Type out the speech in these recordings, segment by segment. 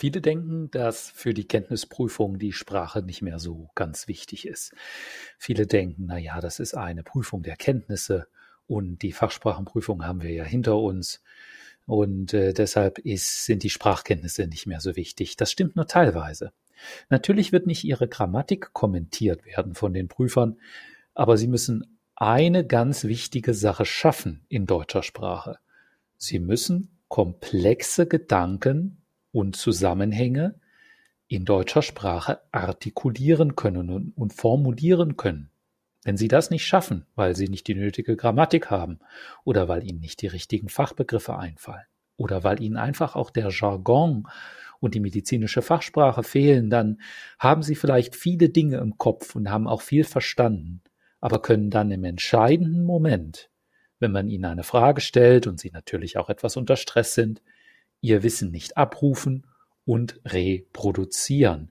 Viele denken, dass für die Kenntnisprüfung die Sprache nicht mehr so ganz wichtig ist. Viele denken, na ja, das ist eine Prüfung der Kenntnisse und die Fachsprachenprüfung haben wir ja hinter uns und äh, deshalb ist, sind die Sprachkenntnisse nicht mehr so wichtig. Das stimmt nur teilweise. Natürlich wird nicht ihre Grammatik kommentiert werden von den Prüfern, aber sie müssen eine ganz wichtige Sache schaffen in deutscher Sprache. Sie müssen komplexe Gedanken und Zusammenhänge in deutscher Sprache artikulieren können und, formulieren können. Wenn Sie das nicht schaffen, weil Sie nicht die nötige Grammatik haben oder weil Ihnen nicht die richtigen Fachbegriffe einfallen oder weil Ihnen einfach auch der Jargon und die medizinische Fachsprache fehlen, dann haben Sie vielleicht viele Dinge im Kopf und haben auch viel verstanden, aber können dann im entscheidenden Moment, wenn man Ihnen eine Frage stellt und Sie natürlich auch etwas unter Stress sind, ihr Wissen nicht abrufen und reproduzieren.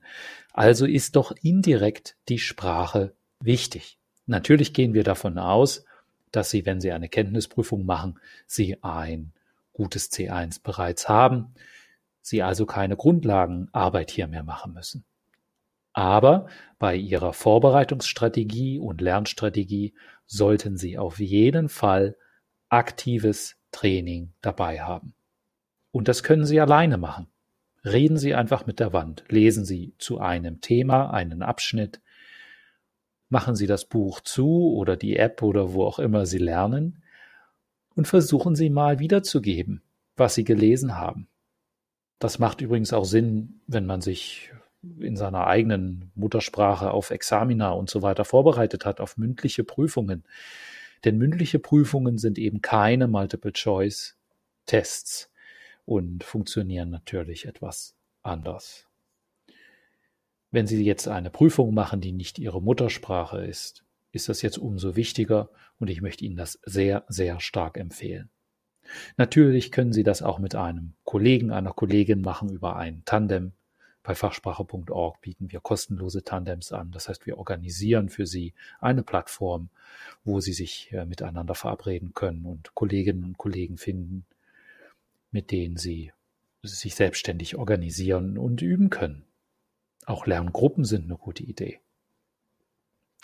Also ist doch indirekt die Sprache wichtig. Natürlich gehen wir davon aus, dass Sie, wenn Sie eine Kenntnisprüfung machen, Sie ein gutes C1 bereits haben, Sie also keine Grundlagenarbeit hier mehr machen müssen. Aber bei Ihrer Vorbereitungsstrategie und Lernstrategie sollten Sie auf jeden Fall aktives Training dabei haben. Und das können Sie alleine machen. Reden Sie einfach mit der Wand. Lesen Sie zu einem Thema einen Abschnitt. Machen Sie das Buch zu oder die App oder wo auch immer Sie lernen und versuchen Sie mal wiederzugeben, was Sie gelesen haben. Das macht übrigens auch Sinn, wenn man sich in seiner eigenen Muttersprache auf Examina und so weiter vorbereitet hat, auf mündliche Prüfungen. Denn mündliche Prüfungen sind eben keine Multiple-Choice-Tests und funktionieren natürlich etwas anders. Wenn Sie jetzt eine Prüfung machen, die nicht Ihre Muttersprache ist, ist das jetzt umso wichtiger und ich möchte Ihnen das sehr, sehr stark empfehlen. Natürlich können Sie das auch mit einem Kollegen, einer Kollegin machen über ein Tandem. Bei fachsprache.org bieten wir kostenlose Tandems an. Das heißt, wir organisieren für Sie eine Plattform, wo Sie sich äh, miteinander verabreden können und Kolleginnen und Kollegen finden, mit denen sie sich selbstständig organisieren und üben können. Auch Lerngruppen sind eine gute Idee.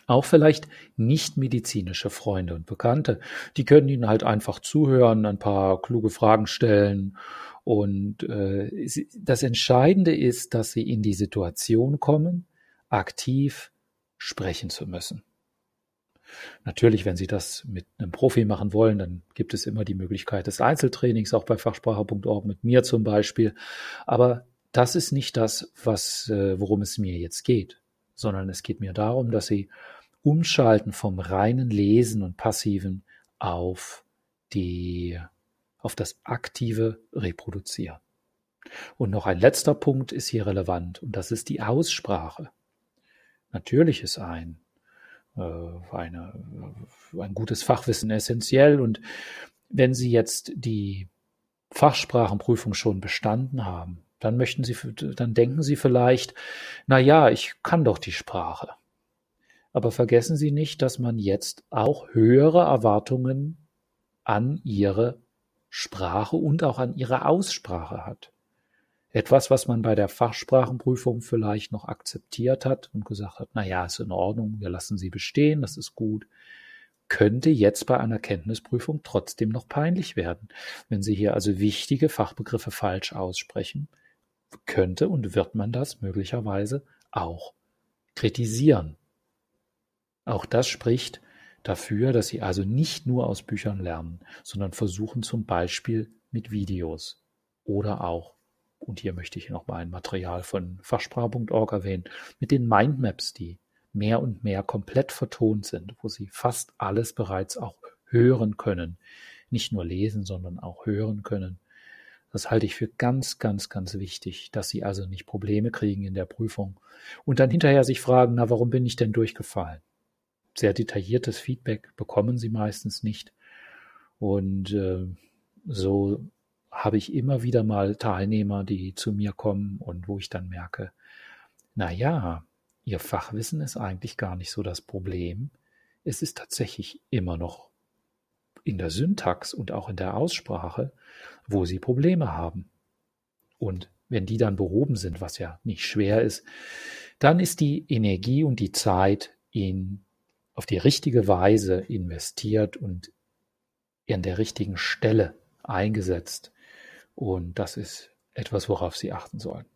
Auch vielleicht nicht medizinische Freunde und Bekannte, die können Ihnen halt einfach zuhören, ein paar kluge Fragen stellen. Und äh, das Entscheidende ist, dass Sie in die Situation kommen, aktiv sprechen zu müssen. Natürlich, wenn Sie das mit einem Profi machen wollen, dann gibt es immer die Möglichkeit des Einzeltrainings, auch bei fachsprache.org mit mir zum Beispiel. Aber das ist nicht das, was, äh, worum es mir jetzt geht, sondern es geht mir darum, dass Sie umschalten vom reinen Lesen und passiven auf die, auf das aktive Reproduzieren. Und noch ein letzter Punkt ist hier relevant und das ist die Aussprache. Natürlich ist ein eine, ein gutes Fachwissen essentiell. Und wenn Sie jetzt die Fachsprachenprüfung schon bestanden haben, dann möchten Sie, dann denken Sie vielleicht, na ja, ich kann doch die Sprache. Aber vergessen Sie nicht, dass man jetzt auch höhere Erwartungen an Ihre Sprache und auch an Ihre Aussprache hat. Etwas, was man bei der Fachsprachenprüfung vielleicht noch akzeptiert hat und gesagt hat, na ja, ist in Ordnung, wir lassen sie bestehen, das ist gut, könnte jetzt bei einer Kenntnisprüfung trotzdem noch peinlich werden. Wenn Sie hier also wichtige Fachbegriffe falsch aussprechen, könnte und wird man das möglicherweise auch kritisieren. Auch das spricht dafür, dass Sie also nicht nur aus Büchern lernen, sondern versuchen zum Beispiel mit Videos oder auch und hier möchte ich nochmal ein Material von fachsprache.org erwähnen, mit den Mindmaps, die mehr und mehr komplett vertont sind, wo Sie fast alles bereits auch hören können. Nicht nur lesen, sondern auch hören können. Das halte ich für ganz, ganz, ganz wichtig, dass Sie also nicht Probleme kriegen in der Prüfung und dann hinterher sich fragen, na, warum bin ich denn durchgefallen? Sehr detailliertes Feedback bekommen Sie meistens nicht. Und äh, so habe ich immer wieder mal Teilnehmer, die zu mir kommen und wo ich dann merke, na ja, ihr Fachwissen ist eigentlich gar nicht so das Problem. Es ist tatsächlich immer noch in der Syntax und auch in der Aussprache, wo sie Probleme haben. Und wenn die dann behoben sind, was ja nicht schwer ist, dann ist die Energie und die Zeit in, auf die richtige Weise investiert und an der richtigen Stelle eingesetzt. Und das ist etwas, worauf Sie achten sollen.